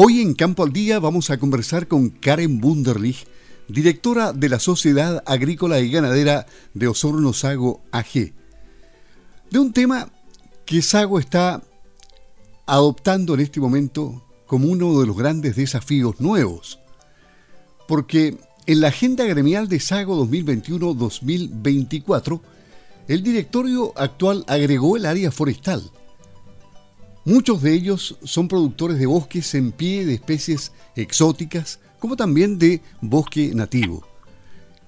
Hoy en Campo al Día vamos a conversar con Karen Bunderlich, directora de la Sociedad Agrícola y Ganadera de Osorno Sago AG, de un tema que Sago está adoptando en este momento como uno de los grandes desafíos nuevos, porque en la agenda gremial de Sago 2021-2024, el directorio actual agregó el área forestal, Muchos de ellos son productores de bosques en pie de especies exóticas, como también de bosque nativo.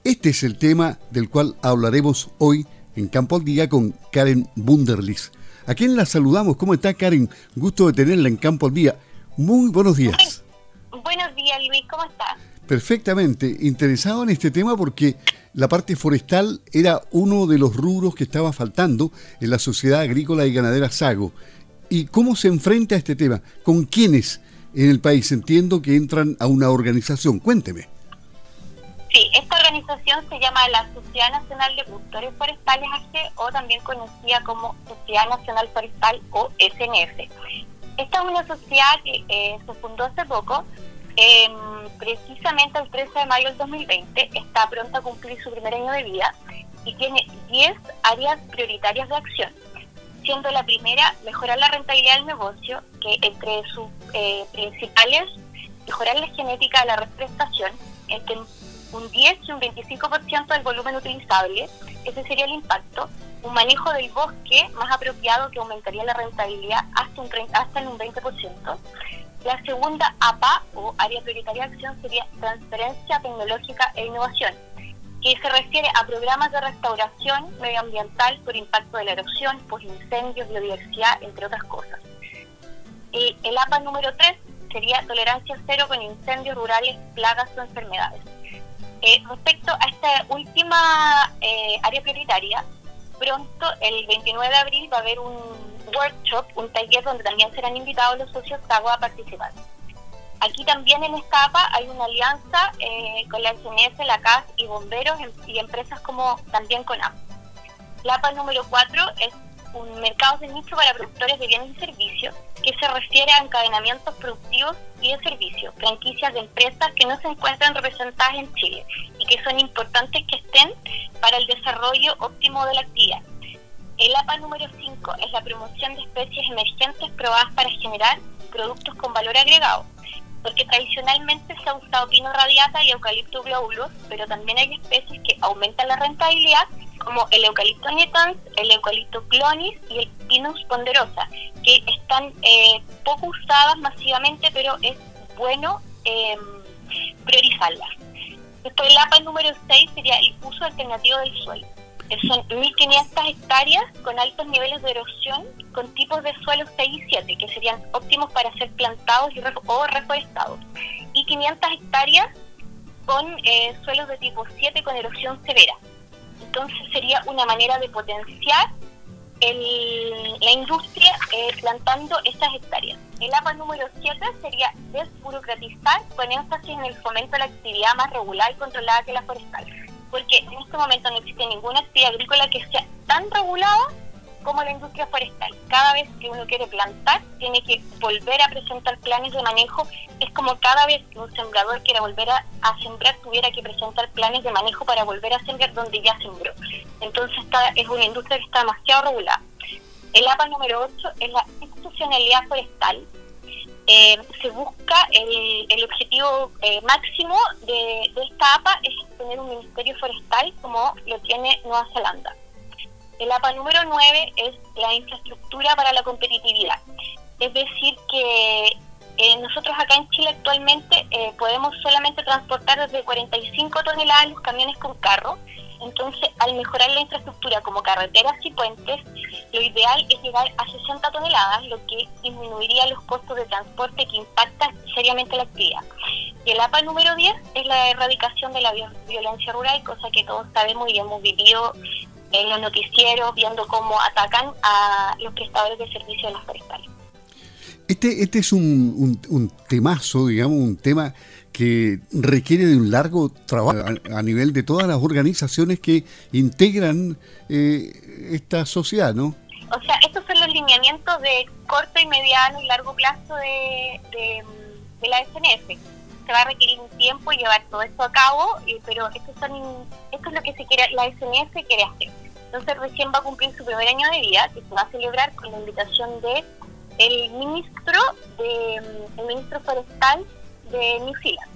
Este es el tema del cual hablaremos hoy en Campo al Día con Karen Bunderlis. A quien la saludamos. ¿Cómo está Karen? Gusto de tenerla en Campo al Día. Muy buenos días. Buenos días, Luis. ¿Cómo está? Perfectamente. Interesado en este tema porque la parte forestal era uno de los rubros que estaba faltando en la sociedad agrícola y ganadera Sago ¿Y cómo se enfrenta a este tema? ¿Con quiénes en el país? Entiendo que entran a una organización. Cuénteme. Sí, esta organización se llama la Sociedad Nacional de Productores Forestales AG o también conocida como Sociedad Nacional Forestal o SNF. Esta es una sociedad que eh, se fundó hace poco, em, precisamente el 13 de mayo del 2020, está pronta a cumplir su primer año de vida y tiene 10 áreas prioritarias de acción siendo la primera mejorar la rentabilidad del negocio, que entre sus eh, principales, mejorar la genética de la reforestación, entre un 10 y un 25% del volumen utilizable, ese sería el impacto, un manejo del bosque más apropiado que aumentaría la rentabilidad hasta, un hasta en un 20%. La segunda APA o área prioritaria de acción sería transferencia tecnológica e innovación que se refiere a programas de restauración medioambiental por impacto de la erosión, pues incendios, biodiversidad, entre otras cosas. Y el APA número 3 sería tolerancia cero con incendios rurales, plagas o enfermedades. Eh, respecto a esta última eh, área prioritaria, pronto, el 29 de abril, va a haber un workshop, un taller donde también serán invitados los socios agua a participar. Aquí también en esta APA hay una alianza eh, con la SNS, la CAS y bomberos em, y empresas como también con APA. La APA número 4 es un mercado de nicho para productores de bienes y servicios que se refiere a encadenamientos productivos y de servicios, franquicias de empresas que no se encuentran representadas en Chile y que son importantes que estén para el desarrollo óptimo de la actividad. El APA número 5 es la promoción de especies emergentes probadas para generar productos con valor agregado porque tradicionalmente se ha usado pino radiata y eucalipto globulus, pero también hay especies que aumentan la rentabilidad, como el eucalipto nietans, el eucalipto clonis y el pinus ponderosa, que están eh, poco usadas masivamente, pero es bueno eh, priorizarlas. Después el APA número 6 sería el uso alternativo del suelo son 1.500 hectáreas con altos niveles de erosión con tipos de suelos 6 y 7 que serían óptimos para ser plantados y o reforestados y 500 hectáreas con eh, suelos de tipo 7 con erosión severa. Entonces sería una manera de potenciar la industria eh, plantando esas hectáreas. El APA número 7 sería desburocratizar con énfasis en el fomento de la actividad más regular y controlada que la forestal porque en este momento no existe ninguna actividad agrícola que sea tan regulada como la industria forestal. Cada vez que uno quiere plantar, tiene que volver a presentar planes de manejo. Es como cada vez que un sembrador quiera volver a, sembrar, tuviera que presentar planes de manejo para volver a sembrar donde ya sembró. Entonces, esta es una industria que está demasiado regulada. El APA número 8 es la institucionalidad forestal, eh, se busca el, objetivo eh, máximo de, esta APA es tener un ministerio forestal como lo tiene Nueva Zelanda. El APA número 9 es la infraestructura para la competitividad. Es decir, que eh, nosotros acá en Chile actualmente podemos solamente transportar desde 45 toneladas los camiones con carro entonces, al mejorar la infraestructura como carreteras y puentes, es llegar a 60 toneladas, lo que disminuiría los costos de transporte que impactan seriamente la actividad. Y el APA número 10 es la erradicación de la violencia rural, cosa que todos sabemos y hemos vivido en los noticieros, viendo cómo atacan a los prestadores de servicios de las forestales. Este, este es un, un temazo, digamos, un tema que requiere de un largo trabajo a, nivel de todas las organizaciones que integran eh, esta sociedad, ¿no? O sea, estos son los lineamientos de corto y mediano y largo plazo de, de la SNF. Se va a requerir un tiempo llevar todo esto a cabo, pero esto, son, esto es lo que se quiere, la SNF quiere hacer. Entonces recién va a cumplir su primer año de vida, que se va a celebrar con la invitación de el ministro de el ministro forestal de New Zealand.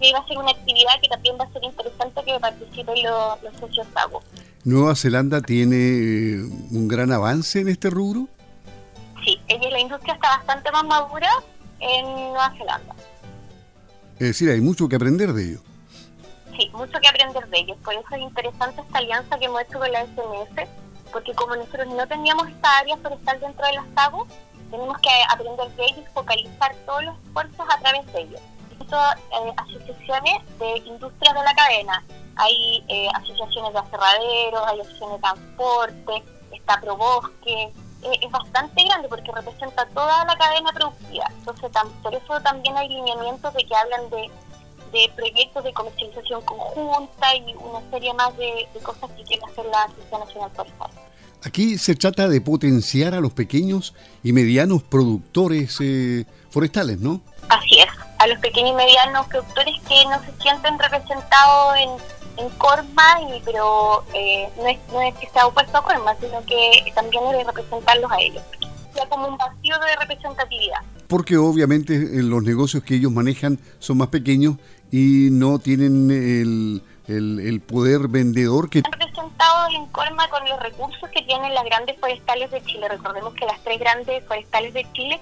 Y va a ser una actividad que también va a ser interesante que participen los, los socios pagos. ¿Nueva Zelanda tiene eh, un gran avance en este rubro? Sí, la industria está bastante más madura en Nueva Zelanda. Es decir, hay mucho que aprender de ellos. Sí, mucho que aprender de ellos. Por eso es interesante esta alianza que hemos hecho con la SMS, porque como nosotros no teníamos esta área forestal dentro de las TAGO, tenemos que aprender de ellos y focalizar todos los esfuerzos a través de ellos. Esto, eh, asociaciones de industrias de la cadena, hay eh, asociaciones de aserraderos, hay asociaciones de transporte, está ProBosque, eh, es bastante grande porque representa toda la cadena productiva. Entonces, por eso también hay lineamientos de que hablan de, proyectos de comercialización conjunta y una serie más de, cosas que quiere hacer la Asociación Nacional Forestal. Aquí se trata de potenciar a los pequeños y medianos productores eh, forestales, ¿no? Así es, a los pequeños y medianos productores que no se sienten representados en, en Corma, y, pero eh, no, es, no es que sea opuesto a Corma, sino que también de representarlos a ellos. sea como un vacío de representatividad. Porque obviamente eh, los negocios que ellos manejan son más pequeños y no tienen el, el, poder vendedor que... Están representados en Corma con los recursos que tienen las grandes forestales de Chile. Recordemos que las tres grandes forestales de Chile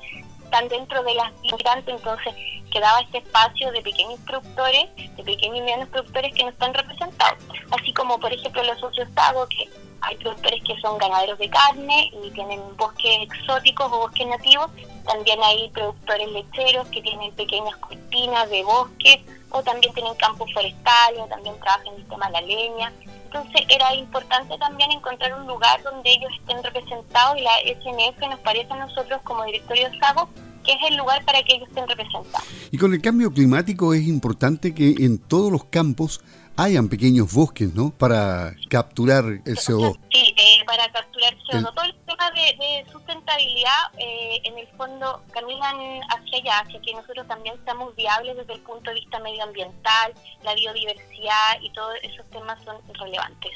están dentro de las migrantes, entonces quedaba este espacio de pequeños productores, de pequeños y medianos productores que no están representados. Así como, por ejemplo, los socios TAGO, que hay productores que son ganaderos de carne y tienen bosques exóticos o bosques nativos. También hay productores lecheros que tienen pequeñas cortinas de bosque o también tienen campos forestales o también trabajan en el tema de la leña. Entonces era importante también encontrar un lugar donde ellos estén representados y la SNF nos parece a nosotros como directorio de SAGO que es el lugar para que ellos estén representados. Y con el cambio climático es importante que en todos los campos hayan pequeños bosques, ¿no? Para capturar el CO2. Sí, eh, para capturar CO2. Todo el tema de, sustentabilidad, eh, en el fondo, caminan hacia allá, hacia que nosotros también seamos viables desde el punto de vista medioambiental, la biodiversidad y todos esos temas son relevantes.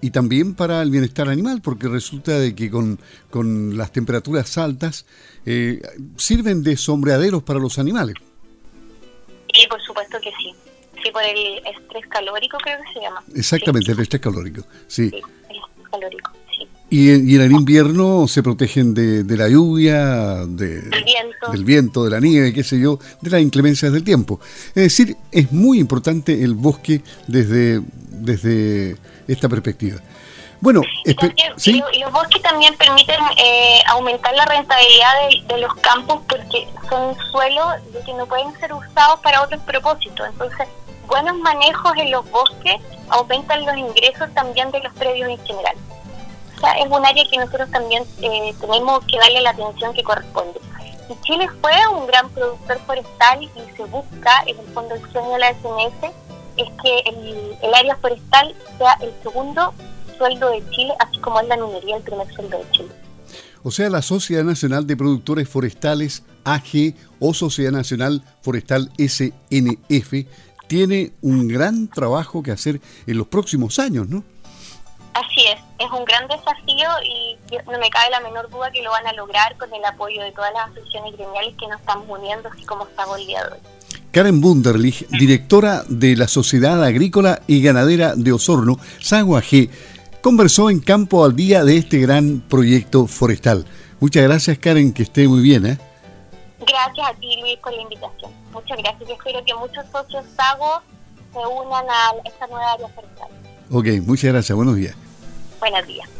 Y también para el bienestar animal, porque resulta de que con, con las temperaturas altas eh, sirven de sombreaderos para los animales. Y por supuesto que sí. Sí, por el estrés calórico creo que se llama. Exactamente, el estrés calórico, sí. sí el estrés calórico, sí. Y, y, en el invierno se protegen de, de la lluvia, de, viento. del viento, de la nieve, qué sé yo, de las inclemencias del tiempo. Es decir, es muy importante el bosque desde, desde esta perspectiva. Bueno, y, los bosques también permiten eh, aumentar la rentabilidad de, los campos porque son suelos que no pueden ser usados para otros propósitos. Entonces, buenos manejos en los bosques aumentan los ingresos también de los predios en general. O sea, es un área que nosotros también eh, tenemos que darle la atención que corresponde. Si Chile fue un gran productor forestal y se busca, en el fondo el sueño de la SNS, es que el, el área forestal sea el segundo sueldo de Chile, así como es la minería el primer sueldo de Chile. O sea, la Sociedad Nacional de Productores Forestales, AG, o Sociedad Nacional Forestal SNF, tiene un gran trabajo que hacer en los próximos años, ¿no? Es, un gran desafío y no me cabe la menor duda que lo van a lograr con el apoyo de todas las asociaciones gremiales que nos están uniendo, así como está el día de hoy. Karen Bunderlich, directora de la Sociedad Agrícola y Ganadera de Osorno, SAGUA G, conversó en Campo al Día de este gran proyecto forestal. Muchas gracias Karen, que esté muy bien. ¿eh? Gracias a ti Luis por la invitación. Muchas gracias y espero que muchos socios SAGO se unan a esta nueva área forestal. Ok, muchas gracias. Buenos días. Buenos días.